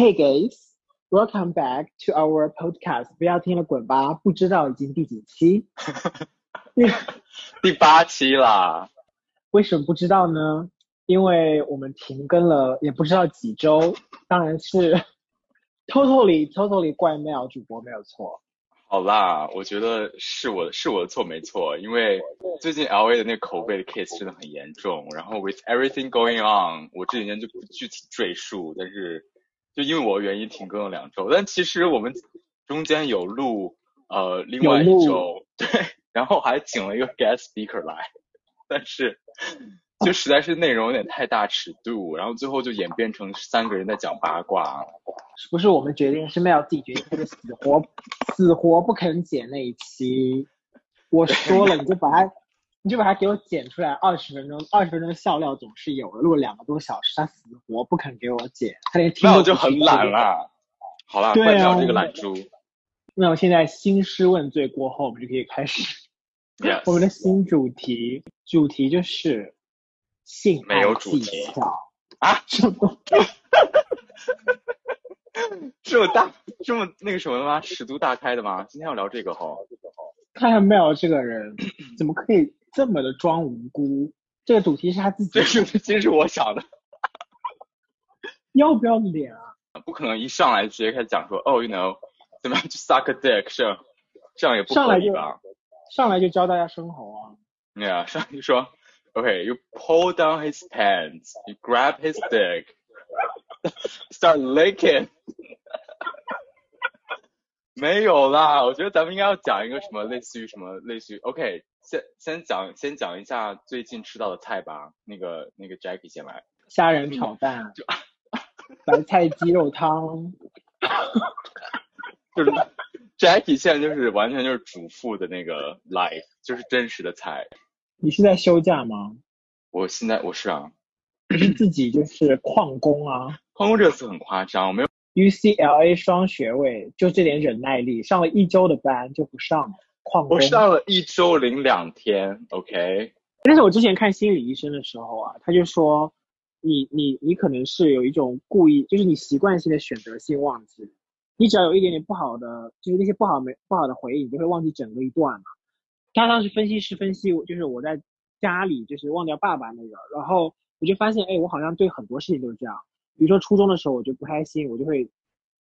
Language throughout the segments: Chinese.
Hey guys, welcome back to our podcast。不要听了滚吧，不知道已经第几期？第八期啦。为什么不知道呢？因为我们停更了，也不知道几周。当然是 totally totally 怪 Mel 主播没有错。好啦，我觉得是我是我的错没错，因为最近 L A 的那个口碑的 case 真的很严重。然后 with everything going on，我这几天就不具体赘述，但是。就因为我原因停更了两周，但其实我们中间有录呃另外一周，对，然后还请了一个 guest speaker 来，但是就实在是内容有点太大尺度，然后最后就演变成三个人在讲八卦。不是我们决定，是 Mel 自己决定，他就死活死活不肯剪那一期。我说了，你就把它。你就把它给我剪出来，二十分钟，二十分钟的笑料总是有的。录了两个多小时，他死活不肯给我剪，他连听我就很懒了。好了，对啊，这个懒猪。那我现在兴师问罪过后，我们就可以开始 我们的新主题。主题就是性没有主题啊？这么这么大这么那个什么吗？尺度大开的吗？今天要聊这个哈。看看 Mel 这个人怎么可以？这么的装无辜，这个主题是他自己，这是其实是我想的，要不要脸啊？不可能一上来直接开始讲说，哦，you know，怎么样去 suck a dick，这样这样也不可以吧？上来就教大家生猴啊？对啊，上来就说，OK，you pull down his pants，you grab his dick，start licking。没有啦，我觉得咱们应该要讲一个什么类似于什么类似于，OK。先先讲先讲一下最近吃到的菜吧。那个那个 Jackie 先来。虾仁炒蛋，就白菜鸡肉汤。就是 Jackie 现在就是完全就是主妇的那个 life，就是真实的菜。你是在休假吗？我现在我是啊。你是自己就是旷工啊？旷工这个词很夸张，我没有 UCLA 双学位，就这点忍耐力，上了一周的班就不上了。我上了一周零两天，OK。但是我之前看心理医生的时候啊，他就说，你你你可能是有一种故意，就是你习惯性的选择性忘记，你只要有一点点不好的，就是那些不好没不好的回忆，你就会忘记整个一段嘛。他当时分析师分析，就是我在家里就是忘掉爸爸那个，然后我就发现，哎，我好像对很多事情都是这样。比如说初中的时候，我就不开心，我就会。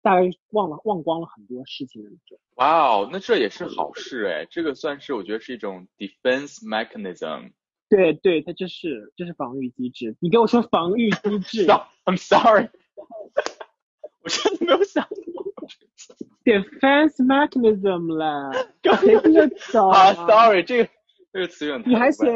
大概忘了忘光了很多事情的那种。哇哦，那这也是好事哎，这个算是我觉得是一种 defense mechanism。对对，它就是就是防御机制。你给我说防御机 制？I'm sorry，我真的没有想过。defense mechanism 啦，谁听得懂啊？Sorry，这个这个词有点。你还嫌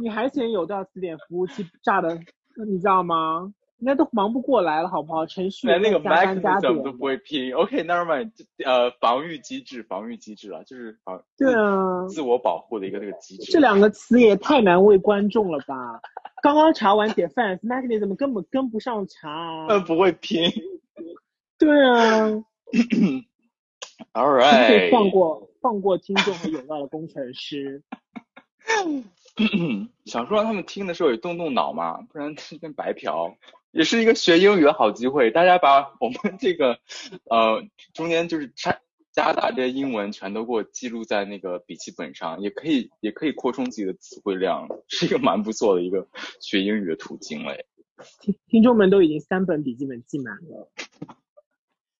你还嫌有道词典服务器炸的，你知道吗？应该都忙不过来了，好不好？程序员那个 mechanism 都不会拼。OK，never mind。呃，防御机制，防御机制啊，就是防对啊，自我保护的一个那个机制。这两个词也太难为观众了吧？刚刚查完 defense mechanism 根本跟不上查。嗯，不会拼。对啊。All right。放过放过听众和有道的工程师。想说让他们听的时候也动动脑嘛，不然是跟白嫖。也是一个学英语的好机会，大家把我们这个呃中间就是加加打这些英文全都给我记录在那个笔记本上，也可以也可以扩充自己的词汇量，是一个蛮不错的一个学英语的途径嘞。听听众们都已经三本笔记本记满了，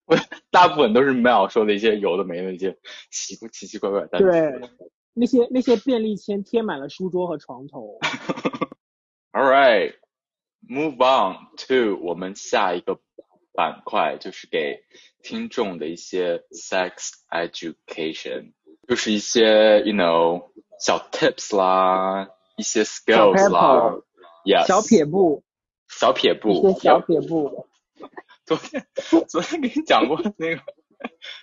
我大部分都是 Mel 说的一些有的没的一些奇奇奇怪怪的单词。对，那些那些便利签贴满了书桌和床头。All right. Move on to 我们下一个板块，就是给听众的一些 sex education，就是一些 you know 小 tips 啦，一些 skills 啦，yes，小撇步，小撇步，小撇步。昨天昨天给你讲过那个，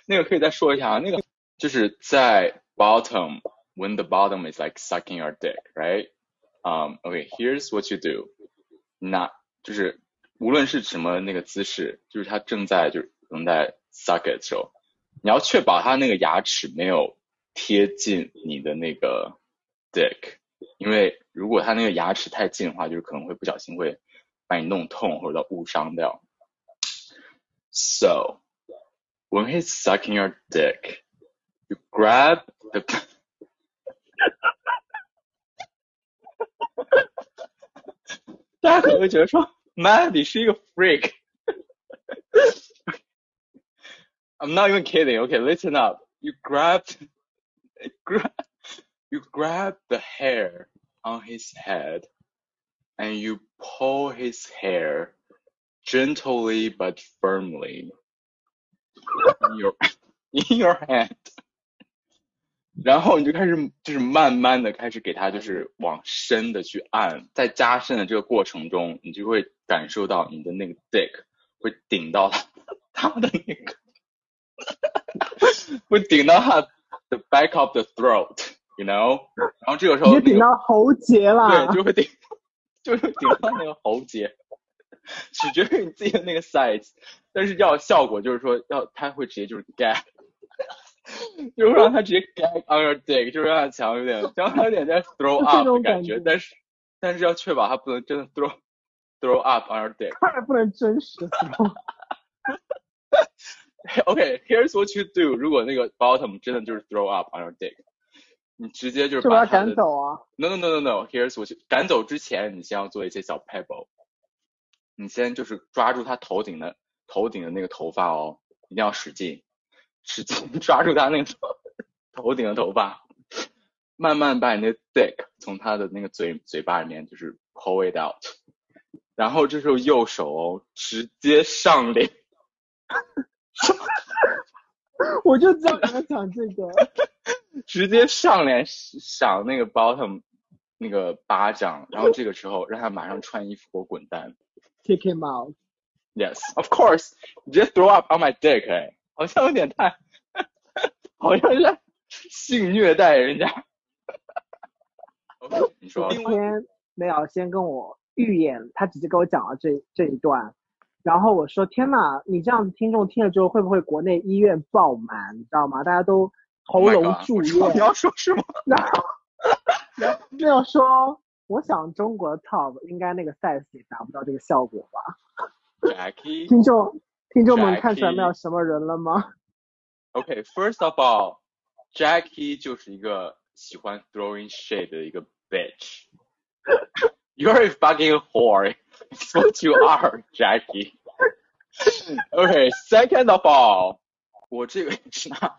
那个可以再说一下啊，那个就是在 bottom，when the bottom is like sucking your dick，right？嗯，OK，here's what you do。 那就是无论是什么那个姿势，就是他正在就是正在 suck it 的时候，你要确保他那个牙齿没有贴近你的那个 dick，因为如果他那个牙齿太近的话，就是可能会不小心会把你弄痛或者误伤掉。So when he's sucking your dick, you grab the 大家可能会觉得说，Man，你是一个 freak。I'm not even kidding. Okay, listen up. You grab, grab, you grab the hair on his head, and you pull his hair gently but firmly in your in your hand. 然后你就开始就是慢慢的开始给他就是往深的去按，在加深的这个过程中，你就会感受到你的那个 dick 会顶到他他的那个，会顶到他 the back of the throat，you know，然后这个时候、那个、就顶到喉结了。对，就会顶，就会顶到那个喉结，取决于你自己的那个 size，但是要效果就是说要他会直接就是 gag。就是让他直接 gag on your dick，就是让他强有点，让他有点在 throw up 种的感觉，感觉但是但是要确保他不能真的 throw throw up on your dick。当然不能真实的 throw OK，here's、what you do，如果那个 bottom 真的就是 throw up on your dick，你直接就是就把他把他的赶走啊。No no no no no，here's what you 赶走之前，你先要做一些小 pebble，你先就是抓住他头顶的头顶的那个头发哦，一定要使劲，使劲 抓住他那个头头顶的头发，慢慢把你那 dick 从他的那个嘴嘴巴里面就是 pull it out，然后这时候右手哦直接上脸，我就知道你要讲这个，直接上脸赏那个 bottom 那个巴掌，然后这个时候让他马上穿衣服给我滚蛋。kick him out。Yes, of course，just throw up on my dick，哎，好像有点太，好像是性虐待人家。OK，你说今天没有先跟我预演，他直接跟我讲了这这一段，然后我说天呐，你这样子听众听了之后会不会国内医院爆满？你知道吗？大家都喉 Oh 咙住院你，要说什么？然后然后没有说，我想中国的 top 应该那个 size 也达不到这个效果吧？Jackie. 听众听众们看出来 Jackie 没有什么人了吗？ OK, first of all, Jackie 就是一个喜欢 throwing shade 的一个 bitch. You're a fucking whore. It's what you are, Jackie. OK, second of all, 我这个是拿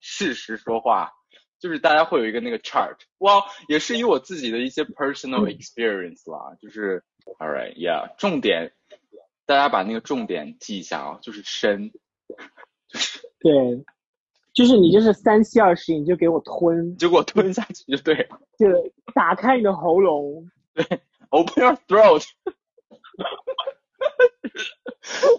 事实说话，就是大家会有一个那个 chart，哇，也是以我自己的一些 personal experience 啦，就是，all right, yeah，重点， 大家把那个重点记一下啊，就是深，就是对，就是你就是三七二十一，你就给我吞，就给我吞下去就对了就打开你的喉咙，对，open your throat，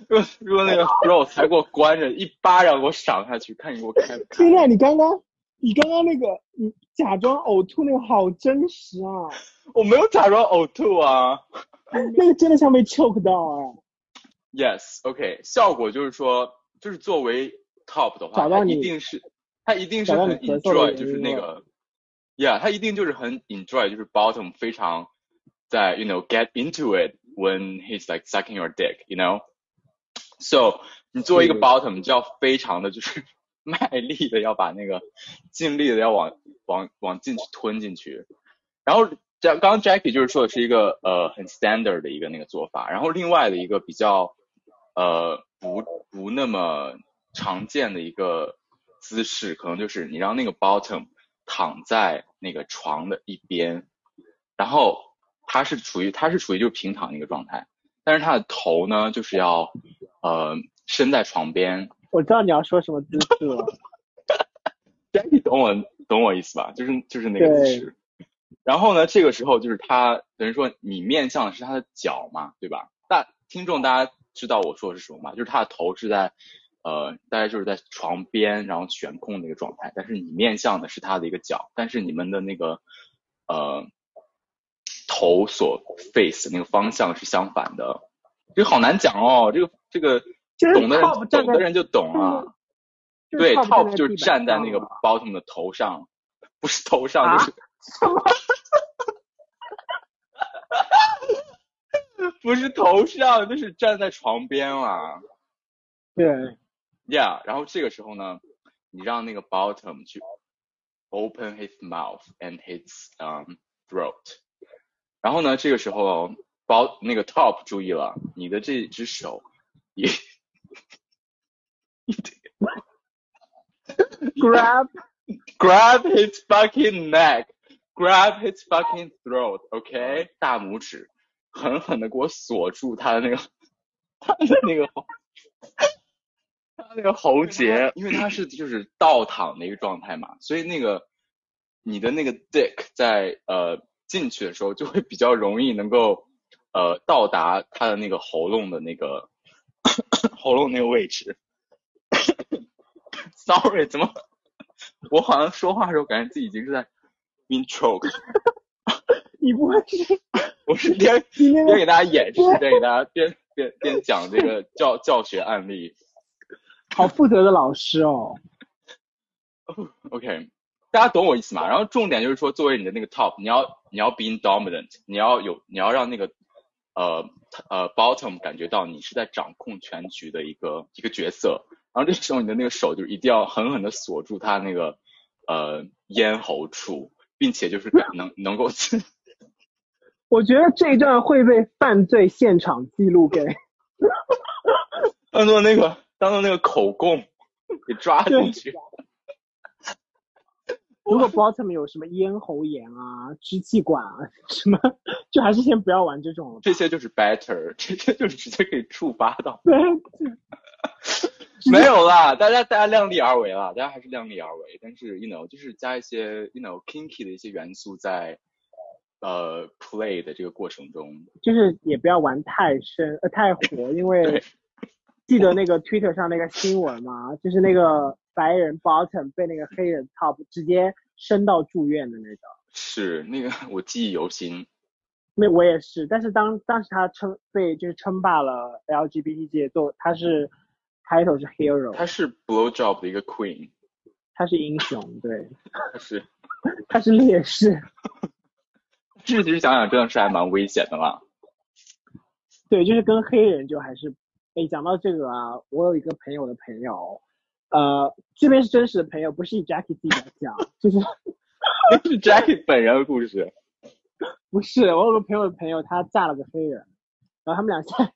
如果如果那个 throat 才给我关着，一巴掌给我赏下去，看你给我开不开现。在你刚刚你刚刚那个你假装呕吐那个好真实啊，我没有假装呕吐啊。那个真的像被 choke 到哎、Yes，OK，、效果就是说，就是作为 top 的话，它找到你一定是，它一定是很 enjoy，就是那个，Yeah，它一定就是很 enjoy，就是 bottom 非常在，you know get into it when he's like sucking your dick，you know。So 你作为一个 bottom，你就要非常的就是 卖力的要把那个尽力的要往往往进去吞进去，然后这刚刚 Jackie 就是说的是一个呃很 standard 的一个那个做法，然后另外的一个比较呃不不那么常见的一个姿势，可能就是你让那个 bottom 躺在那个床的一边，然后他是处于他是处于就是平躺的一个状态，但是他的头呢就是要呃伸在床边我知道你要说什么姿势了，，Jackie 懂我懂我意思吧？就是就是那个姿势。然后呢，这个时候就是他等于说你面向的是他的脚嘛，对吧？大听众大家知道我说的是什么吗？就是他的头是在呃大概就是在床边，然后悬空的一个状态，但是你面向的是他的一个脚，但是你们的那个呃头所 face 那个方向是相反的。这个好难讲哦，这个这个懂的人 top 懂的人就懂啊。就是对 top，top 就是站在那个 bottom 的头上，不是头上，啊就是什么？不是头上，就是站在床边啦。对，Yeah，然后这个时候呢，你让那个 bottom 去 open his mouth and his um throat，然后呢，这个时候 bot 那个 top 注意了，你的这只手也 grab grab his fucking neck，grab his fucking throat，OK，、大拇指狠狠的给我锁住他的那个 他的那个喉，他那个喉结，因为他是就是倒躺的一个状态嘛，所以那个你的那个 dick 在呃进去的时候就会比较容易能够呃到达他的那个喉咙的那个 喉咙那个位置。Sorry，怎么？我好像说话的时候感觉自己已经是在 being choked。你不会是我是边 边给大家演示，边给大家边边边讲这个教教学案例。好负责的老师哦？OK，大家懂我意思吗？然后重点就是说，作为你的那个 top，你要你要 being dominant，你要有你要让那个呃呃 bottom 感觉到你是在掌控全局的一个一个角色。然后这时候你的那个手就一定要狠狠的锁住他那个呃咽喉处，并且就是能能够我觉得这一段会被犯罪现场记录给 当做那个当做那个口供 给抓进去。如果 bottom 有什么咽喉炎啊、支气管啊什么，就还是先不要玩这种了。这些就是 better，这些就是直接可以触发到。对，没有啦，大家大家量力而为啦，大家还是量力而为。但是 you know 就是加一些 you know kinky 的一些元素在呃 play 的这个过程中。就是也不要玩太深呃太火，因为记得那个 Twitter 上那个新闻嘛，就是那个白人 bottom 被那个黑人 top 直接升到住院的那个。是那个我记忆犹新。那我也是，但是当当时他称被就是称霸了 LGBT 界，做他是 title 是 hero，他是 blow job 的一个 queen，他是英雄，对，他是他是烈士，自己想想真的是还蛮危险的啦。对，就是跟黑人就还是，哎，讲到这个啊，我有一个朋友的朋友，呃，这边是真实的朋友，不是以 Jackie 自己来讲，就是 这是 Jackie 本人的故事。不是我有个朋友的朋友，他嫁了个黑人，然后他们俩在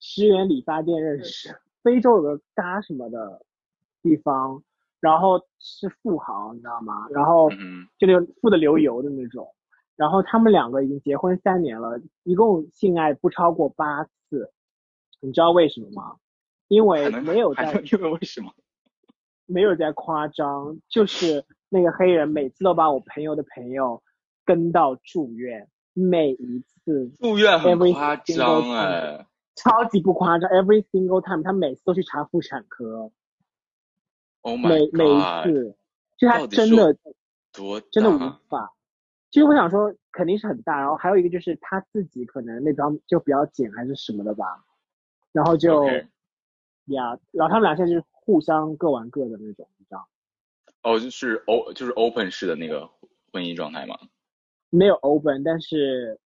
十元理发店认识，非洲有个嘎什么的地方，然后是富豪，你知道吗？然后嗯就那种富的流油的那种，然后他们两个已经结婚三年了，一共性爱不超过八次，你知道为什么吗？因为没有在因为为什么？没有在夸张，就是那个黑人每次都把我朋友的朋友跟到住院，每一次住院很 Every 夸 single 张 time 哎。超级不夸张，every single time，他每次都去查妇产科，Oh 每每一！次，就他真的多真的无法。其实我想说，肯定是很大，然后还有一个就是他自己可能那张就比较紧还是什么的吧，然后就呀然后他们俩现在就是互相各玩各的那种，你知道，哦，就是 o 就是 open 式的那个婚姻状态吗。没有 open，但是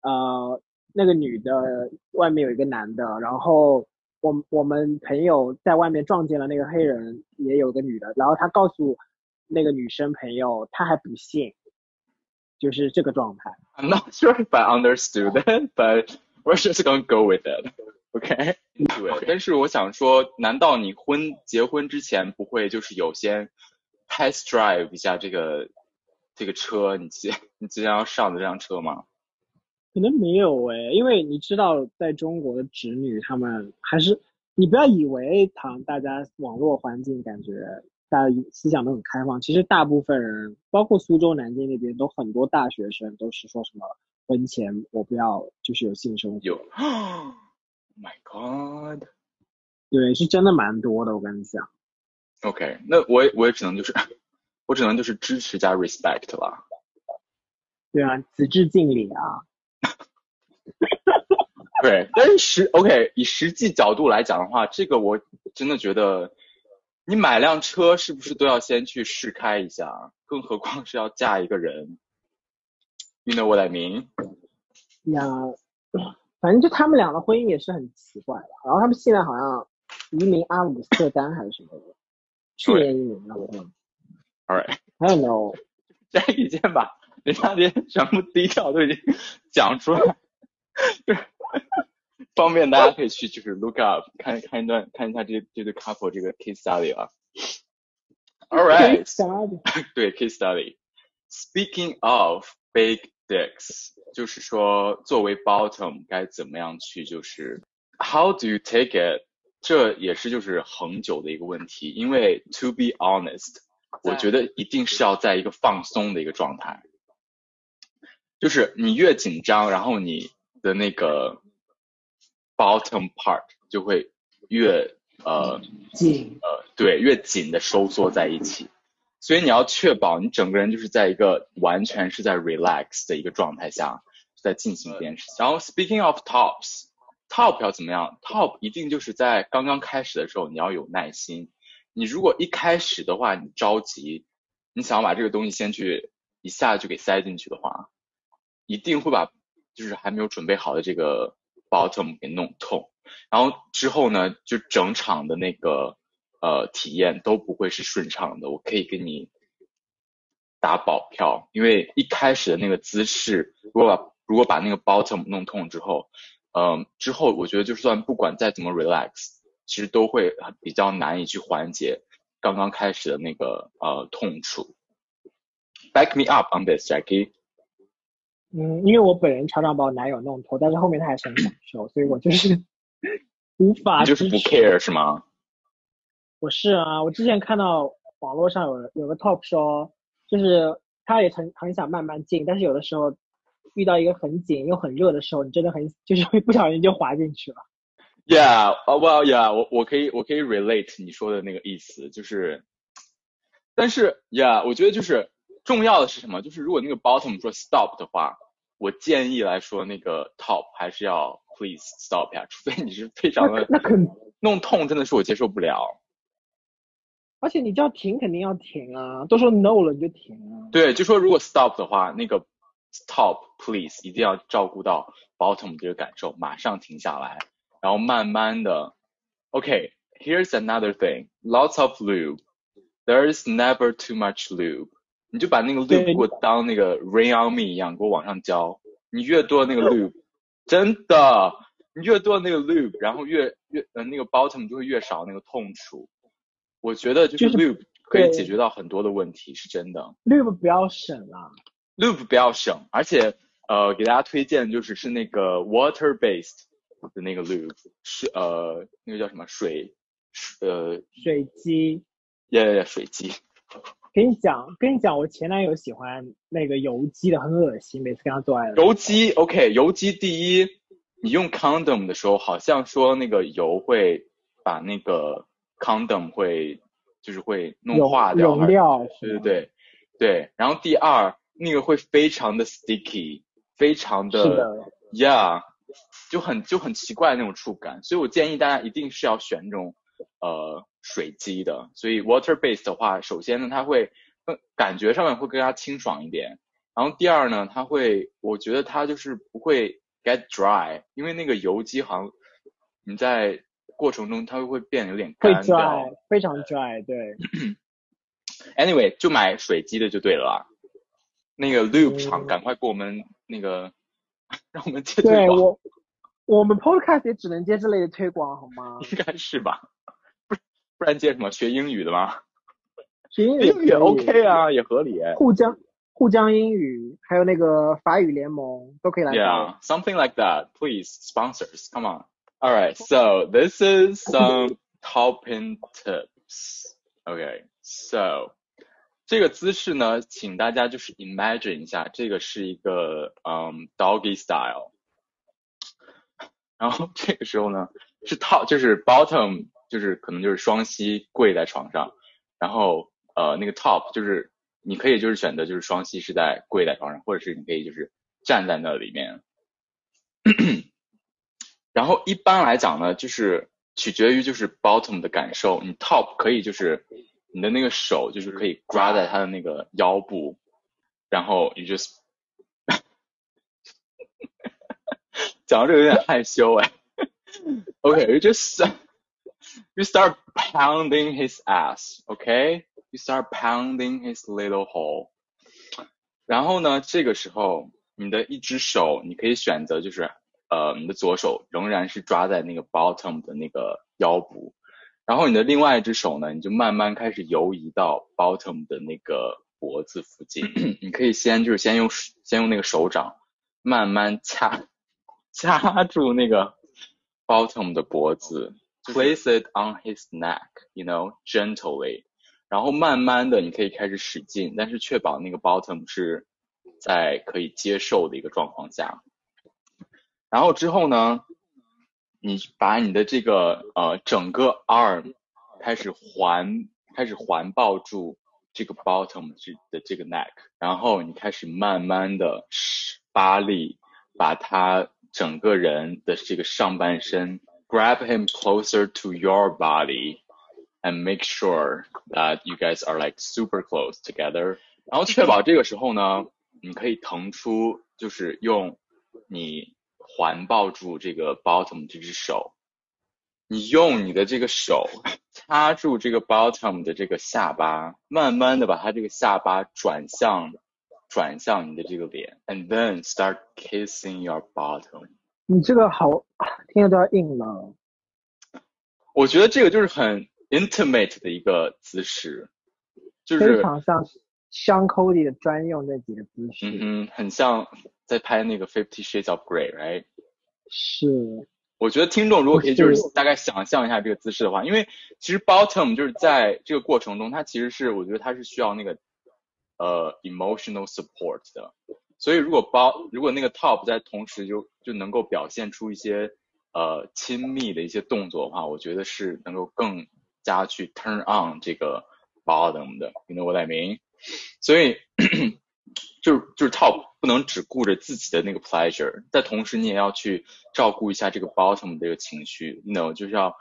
呃那个女的外面有一个男的，然后我我们朋友在外面撞见了那个黑人，也有个女的，然后他告诉那个女生朋友，他还不信，就是这个状态。I'm not sure if I understood it, but we're just gonna go with it. OK，对。但是我想说，难道你婚结婚之前不会就是有先 test drive 一下这个这个车，你即你即将要上的这辆车吗？可能没有诶，因为你知道，在中国的侄女他们还是，你不要以为唐大家网络环境感觉大家思想都很开放，其实大部分人，包括苏州、南京那边，都很多大学生都是说什么婚前我不要就是有性生活，有。Oh my god。对，是真的蛮多的，我跟你讲。OK，那我也我也只能就是我只能就是支持加 respect 了。对啊，此致敬礼啊。对，但是实 OK，以实际角度来讲的话，这个我真的觉得，你买辆车是不是都要先去试开一下？更何况是要嫁一个人。You know what I mean？呀，反正就他们俩的婚姻也是很奇怪的，然后他们现在好像移民阿姆斯特丹还是什么的，去年移民的，嗯 Alright，，I don't know，加一件吧，人家连全部低调都已经讲出来，就 是方便大家可以去就是 look up 看看一段看一下这这对 couple 这个 case study 啊。Alright，对 case study。Speaking of big dicks，就是说作为 bottom 该怎么样去就是 how do you take it？这也是就是恒久的一个问题，因为 to be honest，我觉得一定是要在一个放松的一个状态，就是你越紧张，然后你的那个 bottom part 就会越呃紧，呃对越紧的收缩在一起，所以你要确保你整个人就是在一个完全是在 relax 的一个状态下在进行这件事情。然后 speaking of tops。Top 要怎么样？Top 一定就是在刚刚开始的时候，你要有耐心。你如果一开始的话，你着急，你想要把这个东西先去一下就给塞进去的话，一定会把就是还没有准备好的这个 bottom 给弄痛。然后之后呢，就整场的那个呃体验都不会是顺畅的。我可以给你打保票，因为一开始的那个姿势，如果把如果把那个 bottom 弄痛之后。嗯，之后我觉得就算不管再怎么 relax，其实都会比较难以去缓解刚刚开始的那个呃痛楚。Back me up on this, Jackie。嗯，因为我本人常常把我男友弄脱，但是后面他还是很享受，所以我就是 无法。就是不 care 是吗？我是啊，我之前看到网络上有有个 top 说，就是他也很很想慢慢进，但是有的时候。遇到一个很紧又很热的时候，你真的很就是会不小心就滑进去了。Yeah, well, yeah，我我可以我可以 relate 你说的那个意思，就是，但是 Yeah，我觉得就是重要的是什么？就是如果那个 bottom 说 stop 的话，我建议来说那个 top 还是要 please stop 呀，除非你是非常的那肯弄痛，真的是我接受不了。而且你叫停，肯定要停啊，都说 no 了你就停啊。对，就说如果 stop 的话，那个。stop please 一定要照顾到 bottom 这个感受，马上停下来，然后慢慢的。OK，here's、okay, another thing. Lots of lube. There's never too much lube. 你就把那个 loop 给我当那个 rain on me 一样，给我往上浇。你越多那个 loop，真的，你越多那个 loop，然后越越呃那个 bottom 就会越少那个痛楚。我觉得就是 loop 可以解决到很多的问题，是真的。loop 不要省啊。，loop 不要省，而且呃，给大家推荐就是是那个 water based 的那个 loop，是呃那个叫什么水呃水机，耶、yeah, yeah, 水基。跟你讲，跟你讲，我前男友喜欢那个油基的，很恶心，每次跟他做爱。油基，OK，油基第一，你用 condom 的时候，好像说那个油会把那个 condom 会就是会弄化掉，溶掉。对对对对，然后第二。那个会非常的 sticky，非常的，yeah，就很就很奇怪那种触感，所以我建议大家一定是要选这种呃水基的。所以 water based 的话，首先呢，它会感觉上面会更加清爽一点，然后第二呢，它会，我觉得它就是不会 get dry，因为那个油基好像你在过程中它会变得有点干掉，非常 dry，对。anyway，就买水基的就对了啦。那个 Loop 厂赶快给我们那个，让我们接对我，我们 Podcast 也只能接这类的推广，好吗？应该是吧，不不然接什么？学英语的吗？学英语英语也 OK 啊，也合理。沪江沪江英语，还有那个法语联盟都可以来。Yeah, something like that. Please sponsors. Come on. All right. So this is some top pin tips. Okay. So. 这个姿势呢，请大家就是 imagine 一下，这个是一个嗯 doggy style，然后这个时候呢是 top 就是 bottom 就是可能就是双膝跪在床上，然后呃那个 top 就是你可以就是选择就是双膝是在跪在床上，或者是你可以就是站在那里面，然后一般来讲呢，就是取决于就是 bottom 的感受，你 top 可以就是。你的那个手就是可以抓在他的那个腰部，然后 you just 讲到这个有点害羞哎。OK，you just You start pounding his ass, okay? You start pounding his little hole. 然后呢，这个时候你的一只手，你可以选择就是呃，你的左手仍然是抓在那个 bottom 的那个腰部，然后你的另外一只手呢，你就慢慢开始游移到 bottom 的那个脖子附近。你可以先就是先用先用那个手掌慢慢掐掐住那个 bottom 的脖子，place it on his neck，you know gently，然后慢慢的你可以开始使劲，但是确保那个 bottom 是在可以接受的一个状况下。然后之后呢，你把你的这个呃整个 arm 开始环开始环抱住这个 bottom 这的这个 neck，然后你开始慢慢的发力，把他整个人的这个上半身 grab him closer to your body and make sure that you guys are like super close together，然后确保这个时候呢，你可以腾出就是用你。环抱住这个 bottom 这只手，你用你的这个手掐住这个 bottom 的这个下巴，慢慢的把它这个下巴转向转向你的这个脸，and then start kissing your bottom。 你这个好，听着都要硬了。我觉得这个就是很 intimate 的一个姿势，就是非常像香 Cody 的专用那几个姿势。嗯哼，很像。在拍那个 Fifty Shades of Grey，right？是。我觉得听众如果可以就是大概想象一下这个姿势的话，因为其实 bottom 就是在这个过程中，它其实是我觉得它是需要那个呃 emotional support 的。所以如果包如果那个 top 在同时就就能够表现出一些呃亲密的一些动作的话，我觉得是能够更加去 turn on 这个 bottom 的，you know what I mean？所以。就是就是 top 不能只顾着自己的那个 pleasure，但同时你也要去照顾一下这个 bottom 的这个情绪，no 就是要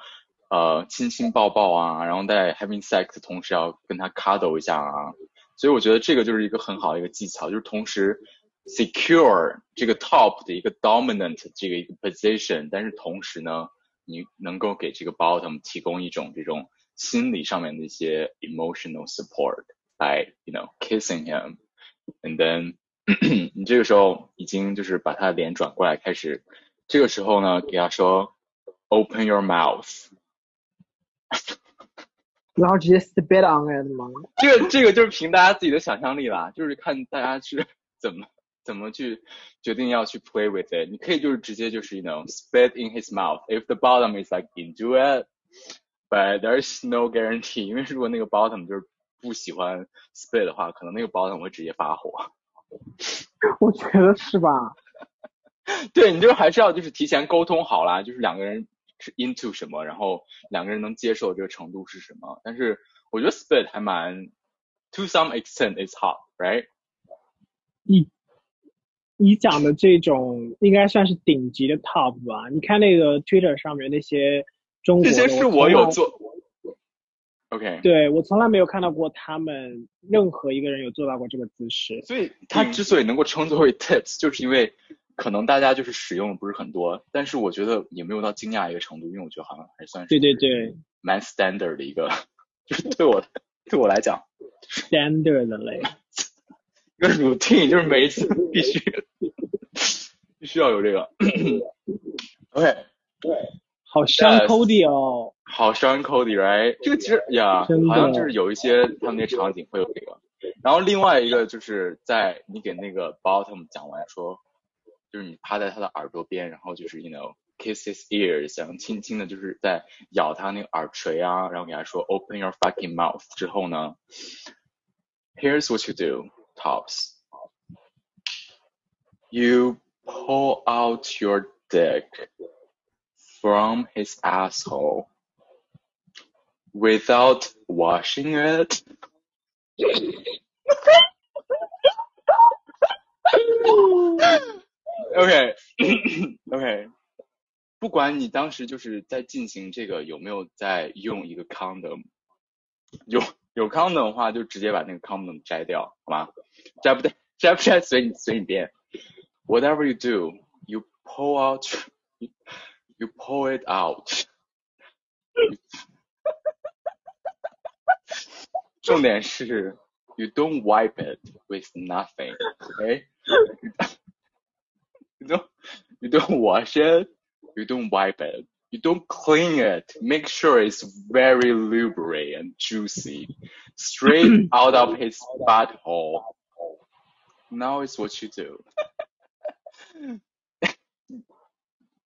呃亲亲抱抱啊，然后在 having sex 的同时要跟他 cuddle 一下啊，所以我觉得这个就是一个很好的一个技巧，就是同时 secure 这个 top 的一个 dominant 这个一个 position，但是同时呢，你能够给这个 bottom 提供一种这种心理上面的一些 emotional support by you know kissing him。And then，你这个时候已经就是把他的脸转过来，开始，这个时候呢，给他说，Open your mouth，然后直接 spit on it 吗？这个这个就是凭大家自己的想象力啦，就是看大家是怎么 怎么去决定要去 play with it。你可以就是直接就是 you know spit in his mouth if the bottom is like into it，but there's no guarantee，因为如果那个 bottom 就是。不喜欢 split 的话，可能那个 bottom 会直接发火。我觉得是吧？对，你就还是要就是提前沟通好啦，就是两个人是 into 什么，然后两个人能接受这个程度是什么。但是我觉得 split 还蛮 to some extent is hot，right？你你讲的这种应该算是顶级的 top 吧？你看那个 Twitter 上面那些中国，这些是我有做。OK，对我从来没有看到过他们任何一个人有做到过这个姿势。所以他之所以能够称作为 tips，就是因为可能大家就是使用的不是很多，但是我觉得也没有到惊讶一个程度，因为我觉得好像还算是对对对，蛮 standard 的一个，就是对我对我来讲 standard 的嘞，一个 routine 就是每一次必须必须要有这个。OK，对。好香 Cody 哦，好香 Cody，right？这个其实呀，好像就是有一些他们那些场景会有这个。然后另外一个就是在你给那个 bottom 讲完说，就是你趴在他的耳朵边，然后就是 you know kiss his ears，然后轻轻的就是在咬他那个耳垂啊，然后给他说 open your fucking mouth 之后呢，here's what you do，tops，you pull out your dick。from his asshole without washing it. OK OK，不管你当时就是在进行这个有没有在用一个 condom，有有 condom 的话就直接把那个 condom 摘掉，好吗？ 摘不摘摘不摘随你随你便。Whatever you do, you pull out you pull it out. 重点是 you don't wipe it with nothing, okay? You don't you don't wash it, you don't wipe it, you don't clean it. Make sure it's very lubricant and juicy, straight out of his butthole. Now is what you do.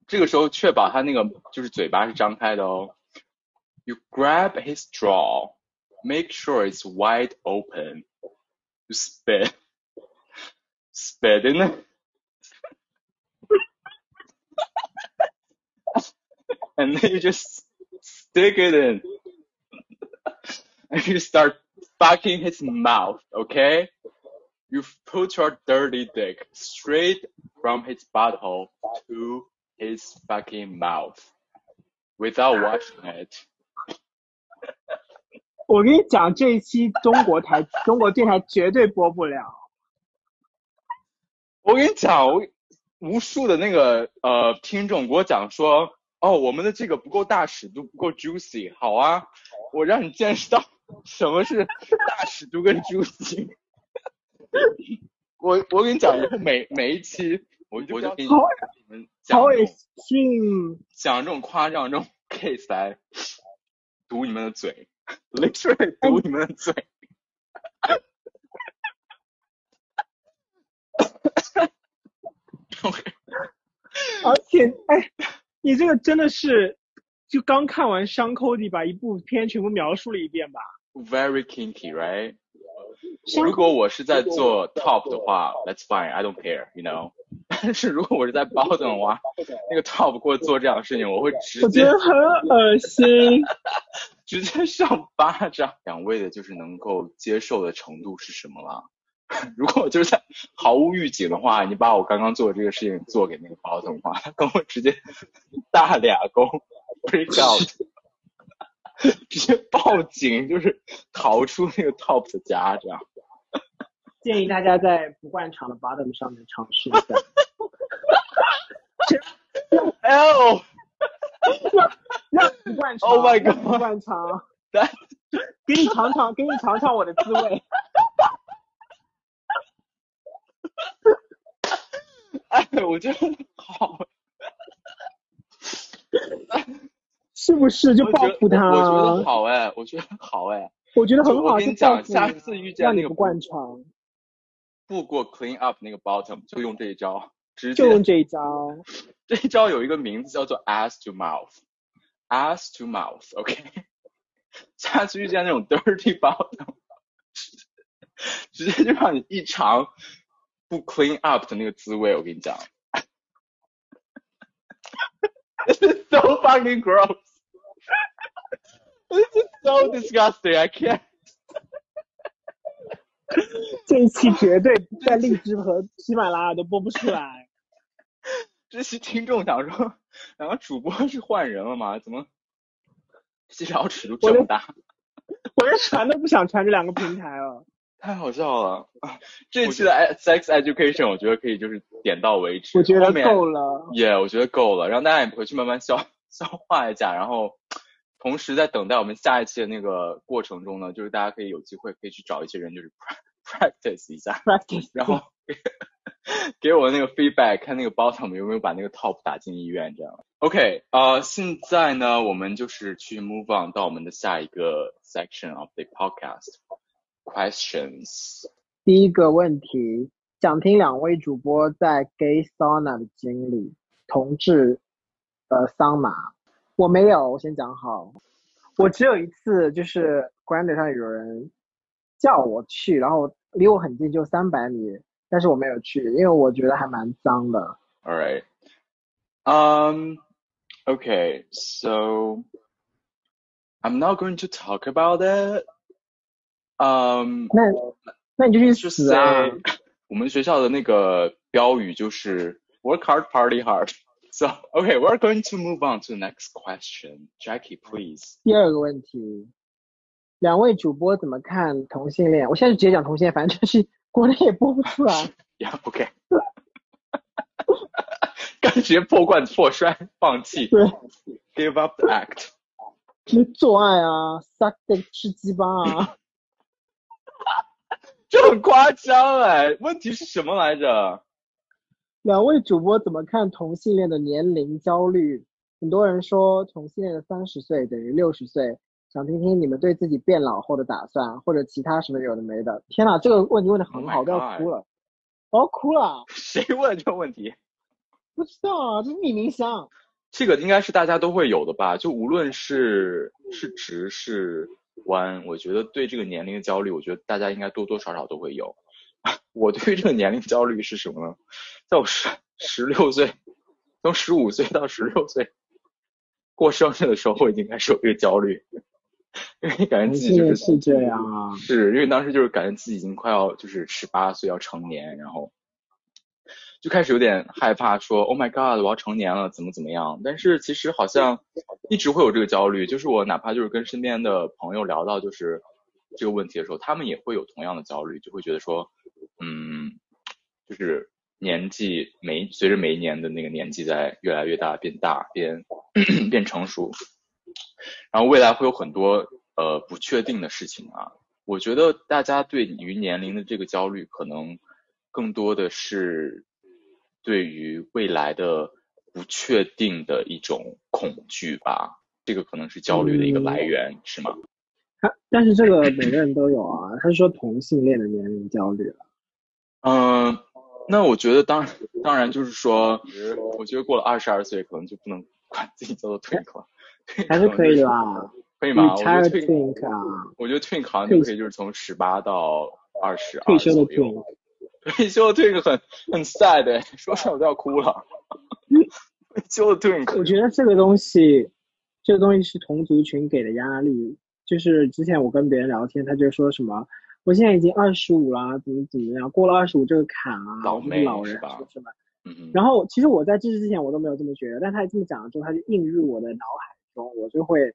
这个时候确保他那个就是嘴巴是张开的哦。You grab his jaw, make sure it's wide open. You spit, spit in it. and then you just stick it in. and you start fucking his mouth, okay? You put your dirty dick straight from his butthole to his fucking mouth without washing it. 我跟你讲，这一期中国台中国电台绝对播不了。我跟你讲，我无数的那个呃听众给我讲说，哦，我们的这个不够大尺度，不够 juicy。好啊，我让你见识到什么是大尺度跟 juicy。我我跟你讲，以后每每一期我就我就给你们讲好这种讲这种夸张这种 case 来堵你们的嘴，literally 堵你们的嘴。OK，而且哎，你这个真的是就刚看完《伤口》，你把一部片全部描述了一遍吧？very kinky, right? 伤如果我是在做 top 的话，that's fine, I don't care, you know. 但是如果我是在 bottom 的话，那个 top 给我做这样的事情，我会直接我觉得很恶心。直接上巴掌。两位的就是能够接受的程度是什么了？如果就是在毫无预警的话，你把我刚刚做的这个事情做给那个 bottom 的话，他跟我直接大俩勾 break out，直接报警，就是逃出那个 top 的家，这样。建议大家在不惯常的 bottom 上面尝试一下。L 让不惯常 Oh my 让 God 不惯常，that 给你尝尝，给你尝尝我的滋味。哎，我觉得好，是不是就我觉得报复他？我觉得好哎，我觉得好哎。我觉得很好，跟你讲，就下次遇见那个不惯常，不过 clean up 那个 bottom 就用这一招，直接就用这一招。这一招有一个名字叫做 ass to mouth，ass to mouth，OK，、下次遇见那种 dirty bottom，直接就让你一尝不 clean up 的那个滋味，我跟你讲。This is so fucking gross. This is so disgusting. I can't. 这一期绝对 在荔枝和喜马拉雅都播不出来。这期听众想说，两个主播是换人了吗？怎么细聊尺度这么大？我连传都不想传这两个平台了。太好笑了！这一期的 sex education 我觉得可以就是点到为止，我觉得够了。耶我觉得够了，让大家也回去慢慢消消化一下，然后同时在等待我们下一期的那个过程中呢，就是大家可以有机会可以去找一些人，就是 practice 一下，然后 给我那个 feedback，看那个 bottom 有没有把那个 top 打进医院这样。OK，呃，现在呢，我们就是去 move on 到我们的下一个 section of the podcast questions。第一个问题，想听两位主播在 gay sauna 的经历，同志呃桑拿。我没有，我先讲好，我只有一次，就是 Grinder 上有人叫我去，然后离我很近，就三百米，但是我没有去，因为我觉得还蛮脏的。All right. Um, okay, so I'm not going to talk about it. Um, 那那你就去死啊！我们学校的那个标语就是 work hard, party hard. So, okay, we're going to move on to the next question. Jackie, please. 第二个问题，两位主播怎么看同性恋？我现在就直接讲同性恋，反正就是国内也播不出来。Yeah, okay. 干直接破罐子破摔，放弃对，，give up the act. 就做爱啊，suck the 吃鸡巴啊。这很夸张哎！问题是什么来着？两位主播怎么看同性恋的年龄焦虑？很多人说同性恋的三十岁等于六十岁，想听听你们对自己变老后的打算，或者其他什么有的没的。天哪，这个问题问的很好，都要哭了，我要哭了。谁问这个问题？不知道啊，这是匿名箱。这个应该是大家都会有的吧？就无论是是直是弯，我觉得对这个年龄的焦虑，我觉得大家应该多多少少都会有。我对于这个年龄焦虑是什么呢？在我十十六岁，从十五岁到十六岁过生日的时候，我已经开始有这个焦虑，因为感觉自己就是是这样啊，是因为当时就是感觉自己已经快要就是十八岁要成年，然后。就开始有点害怕，说 “Oh my God，我要成年了，怎么怎么样？”但是其实好像一直会有这个焦虑，就是我哪怕就是跟身边的朋友聊到就是这个问题的时候，他们也会有同样的焦虑，就会觉得说，嗯，就是年纪每随着每一年的那个年纪在越来越大，变大，变 变成熟，然后未来会有很多呃不确定的事情啊。我觉得大家对于年龄的这个焦虑，可能更多的是。对于未来的不确定的一种恐惧吧，这个可能是焦虑的一个来源，是吗？他但是这个每个人都有啊，他是说同性恋的年龄焦虑了。嗯，那我觉得当当然就是说，我觉得过了二十二岁可能就不能管自己叫做 twink 了，还是可以的吧？可以吗？我觉得 twink 啊，我觉得 twink 好像就可以就是从十八到二十二退休的 twink。退休的 twink 很很 sad，说出来我都要哭了。退休的 twink，我觉得这个东西，这个东西是同族群给的压力。就是之前我跟别人聊天，他就说什么，我现在已经二十五了，怎么怎么样，过了二十五这个坎啊，老妹老人是吧？嗯然后其实我在这之前我都没有这么觉得，但他这么讲了之后，他就映入我的脑海中，我就会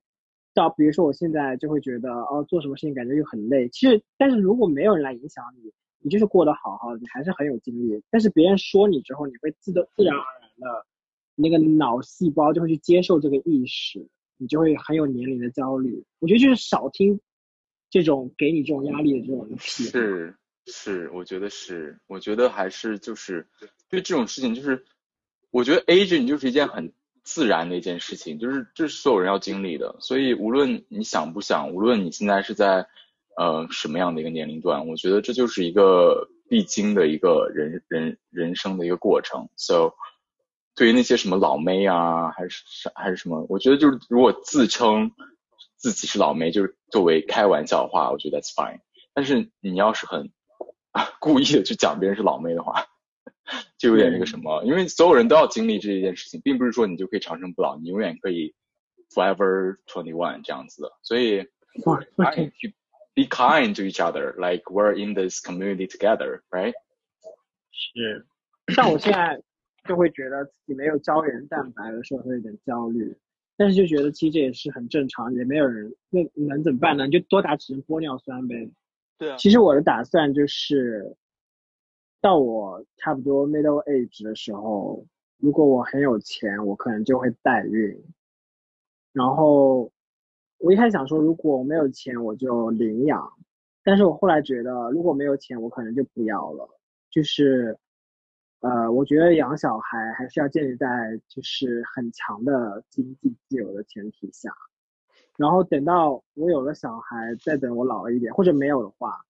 到，比如说我现在就会觉得，哦，做什么事情感觉又很累。其实，但是如果没有人来影响你。你就是过得好好的，你还是很有精力。但是别人说你之后，你会自的自然而然的，那个脑细胞就会去接受这个意识，你就会很有年龄的焦虑。我觉得就是少听这种给你这种压力的这种是是，我觉得是，我觉得还是就是对这种事情，就是我觉得 aging 就是一件很自然的一件事情，就是这是所有人要经历的。所以无论你想不想，无论你现在是在。呃，什么样的一个年龄段？我觉得这就是一个必经的一个人人人生的一个过程。So，对于那些什么老妹啊，还是还是什么，我觉得就是如果自称自己是老妹，就是作为开玩笑的话，我觉得 that's fine。但是你要是很故意的去讲别人是老妹的话，就有点那个什么，因为所有人都要经历这一件事情，并不是说你就可以长生不老，你永远可以 forever twenty one 这样子的。所以 Be kind to each other, like we're in this community together, right? 是，像我现在就会觉得自己没有胶原蛋白的时候会有点焦虑，但是就觉得其实这也是很正常，也没有人那能怎么办呢？你就多打几针玻尿酸呗。对啊。其实我的打算就是，到我差不多 middle age 的时候，如果我很有钱，我可能就会代孕，然后。我一开始想说，如果我没有钱，我就领养。但是我后来觉得，如果没有钱，我可能就不要了。就是，呃，我觉得养小孩还是要建立在就是很强的经济自由的前提下。然后等到我有了小孩，再等我老了一点，或者没有的话，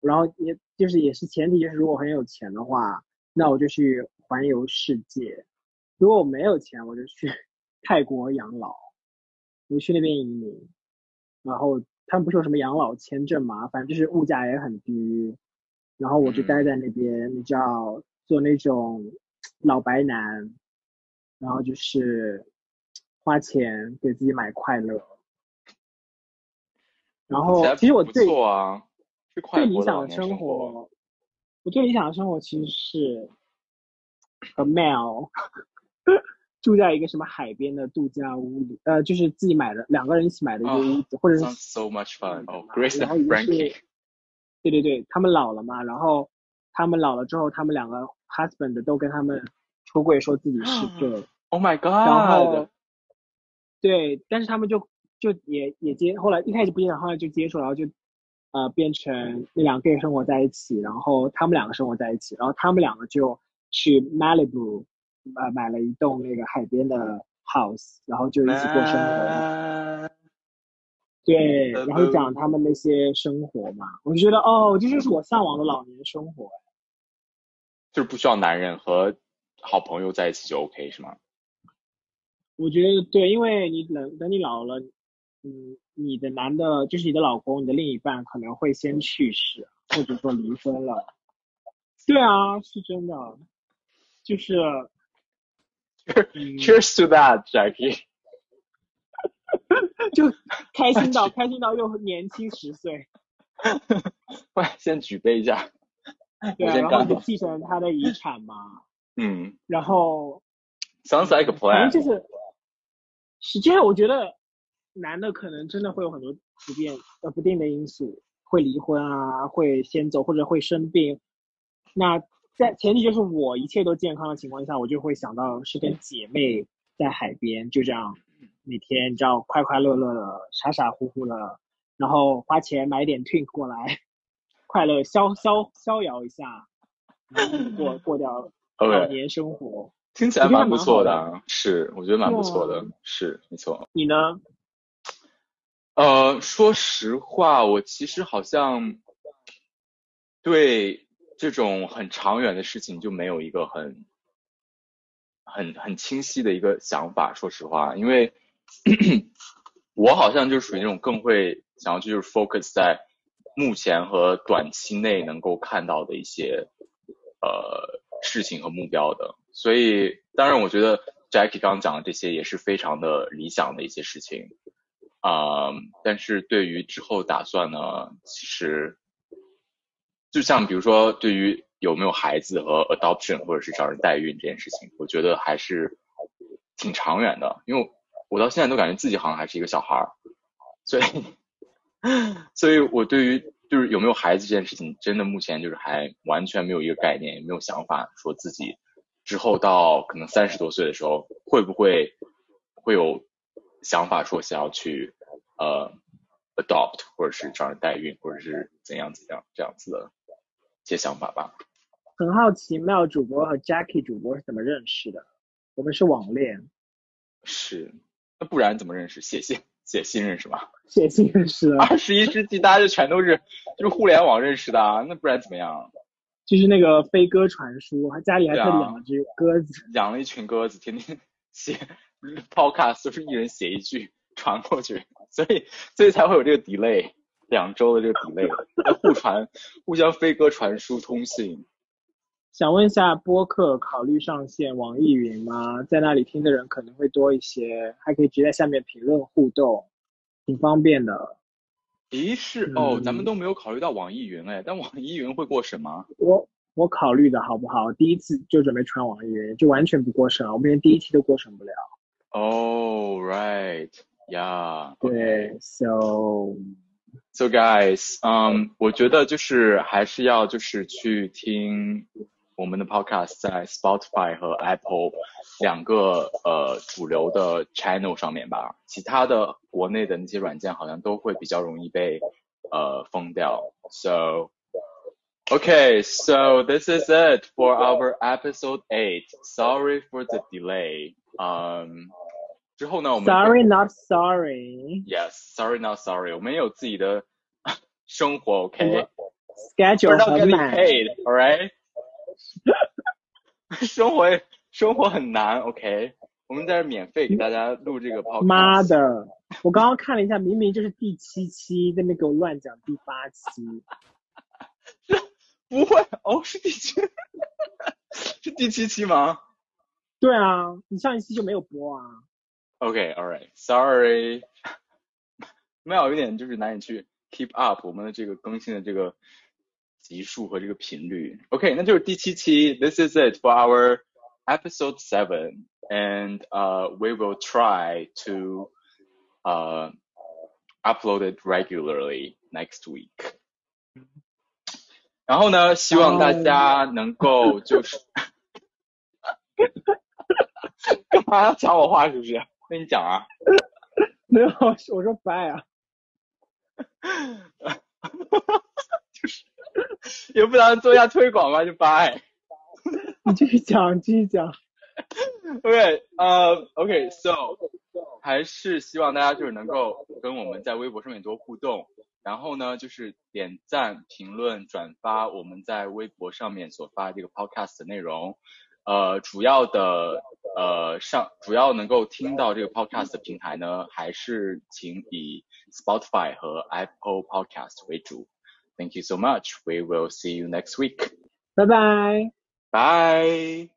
然后也就是也是前提就是如果很有钱的话，那我就去环游世界。如果我没有钱，我就去 泰国养老。我去那边移民，然后他们不是有什么养老签证嘛，反正就是物价也很低，然后我就待在那边，你知道做那种老白男，然后就是花钱给自己买快乐，然后其实我最最理想的生活，我最理想的生活其实是和 Mel。住在一个什么海边的度假屋里，呃，就是自己买的，两个人一起买的一个屋子，或者是 so much fun，哦，Grace and Frankie，对对对，他们老了嘛，然后他们老了之后，他们两个 husband 都跟他们出柜说自己是 gay，Oh my god，然后对，但是他们就就也也接，后来一开始不接受，后来就接受，然后就呃变成那两个 gay 生活在一起，然后他们两个生活在一起，然后他们两个就去 Malibu，呃买了一栋那个海边的 house，然后就一起过生活。对，然后讲他们那些生活嘛，我就觉得哦，这就是我向往的老年生活。就是不需要男人和好朋友在一起就 OK 是吗？我觉得对，因为你等等你老了，嗯，你的男的，就是你的老公，你的另一半可能会先去世，或者说离婚了。对啊，是真的，就是。Cheers to that, Jackie。就开心到 开心到又年轻十岁，快先举杯一下。对，然后就继承他的遗产嘛。嗯。然后。Sounds like a plan。反正就是，实际上我觉得男的可能真的会有很多不变呃不定的因素，会离婚啊，会先走或者会生病。那在前提就是我一切都健康的情况下，我就会想到是跟姐妹在海边就这样。每天你知道快快乐乐的傻傻乎乎的，然后花钱买点 Twink 过来，快乐逍逍逍遥一下，过过掉老年生活，听起来蛮不错的。是，我觉得蛮不错的，是没错。你呢？呃，说实话，我其实好像对这种很长远的事情就没有一个很很很清晰的一个想法。说实话，因为。我好像就属于那种更会想要去就是 focus 在目前和短期内能够看到的一些呃事情和目标的，所以当然我觉得 Jackie 刚刚讲的这些也是非常的理想的一些事情。啊，但是对于之后打算呢，其实就像比如说对于有没有孩子和 adoption 或者是找人代孕这件事情，我觉得还是挺长远的，因为。我到现在都感觉自己好像还是一个小孩儿，所以，所以我对于就是有没有孩子这件事情，真的目前就是还完全没有一个概念，也没有想法，说自己之后到可能三十多岁的时候，会不会会有想法说想要去呃 adopt 或者是找人代孕，或者是怎样怎样这样子的一些想法吧。很好奇妙主播和 Jackie 主播是怎么认识的？我们是网恋。是。那不然怎么认识？写信写信认识吗？写信认识。二十一世纪大家就全都是就是互联网认识的，啊，那不然怎么样？就是那个飞鸽传书，家里还特地养了只鸽子，养了一群鸽子，天天写 podcast，就是一人写一句传过去，所以所以才会有这个 delay，两周的这个 delay，互传互相飞鸽传书通信。想问一下，播客考虑上线网易云吗？在那里听的人可能会多一些，还可以直接在下面评论互动，挺方便的。咦，是哦，咱们都没有考虑到网易云哎，但网易云会过审吗？我我考虑的好不好？第一次就准备传网易云，就完全不过审我们连第一期都过审不了。Oh right，yeah。对，so so guys，嗯，我觉得就是还是要就是去听。我们的 podcast 在 Spotify 和 Apple 两个呃主流的 channel 上面吧，其他的国内的那些软件好像都会比较容易被呃封掉。So okay, so this is it for our episode eight. Sorry for the delay. Um，之后呢，我们 Sorry not sorry. Yes, sorry not sorry. 我们有自己的生活，OK? Schedule 很满。All right. 生活生活很难，OK，我们在这免费给大家录这个 podcast。妈的，我刚刚看了一下，明明就是第七期，在那给我乱讲第八期。不会哦，是第七，是第七期吗？对啊，你上一期就没有播啊。OK，All right，Sorry，没有有点就是难以去 keep up 我们的这个更新的这个。级数和这个频率，OK，那就是第七期。This is it for our episode seven, and uh, we will try to uh upload it regularly next week. 然后呢，希望大家能够就是，干嘛要抢我话是不是？那你讲啊。没有，我说 bye 啊。 就是 也不打算做一下推广吗？就拜。你继续讲，继续讲。OK，呃、o k s o 还是希望大家就是能够跟我们在微博上面多互动，然后呢，就是点赞、评论、转发我们在微博上面所发这个 podcast 的内容。呃，主要的呃上主要能够听到这个 podcast 的平台呢，还是请以 Spotify 和 Apple Podcast 为主。Thank you so much. We will see you next week. Bye-bye. Bye.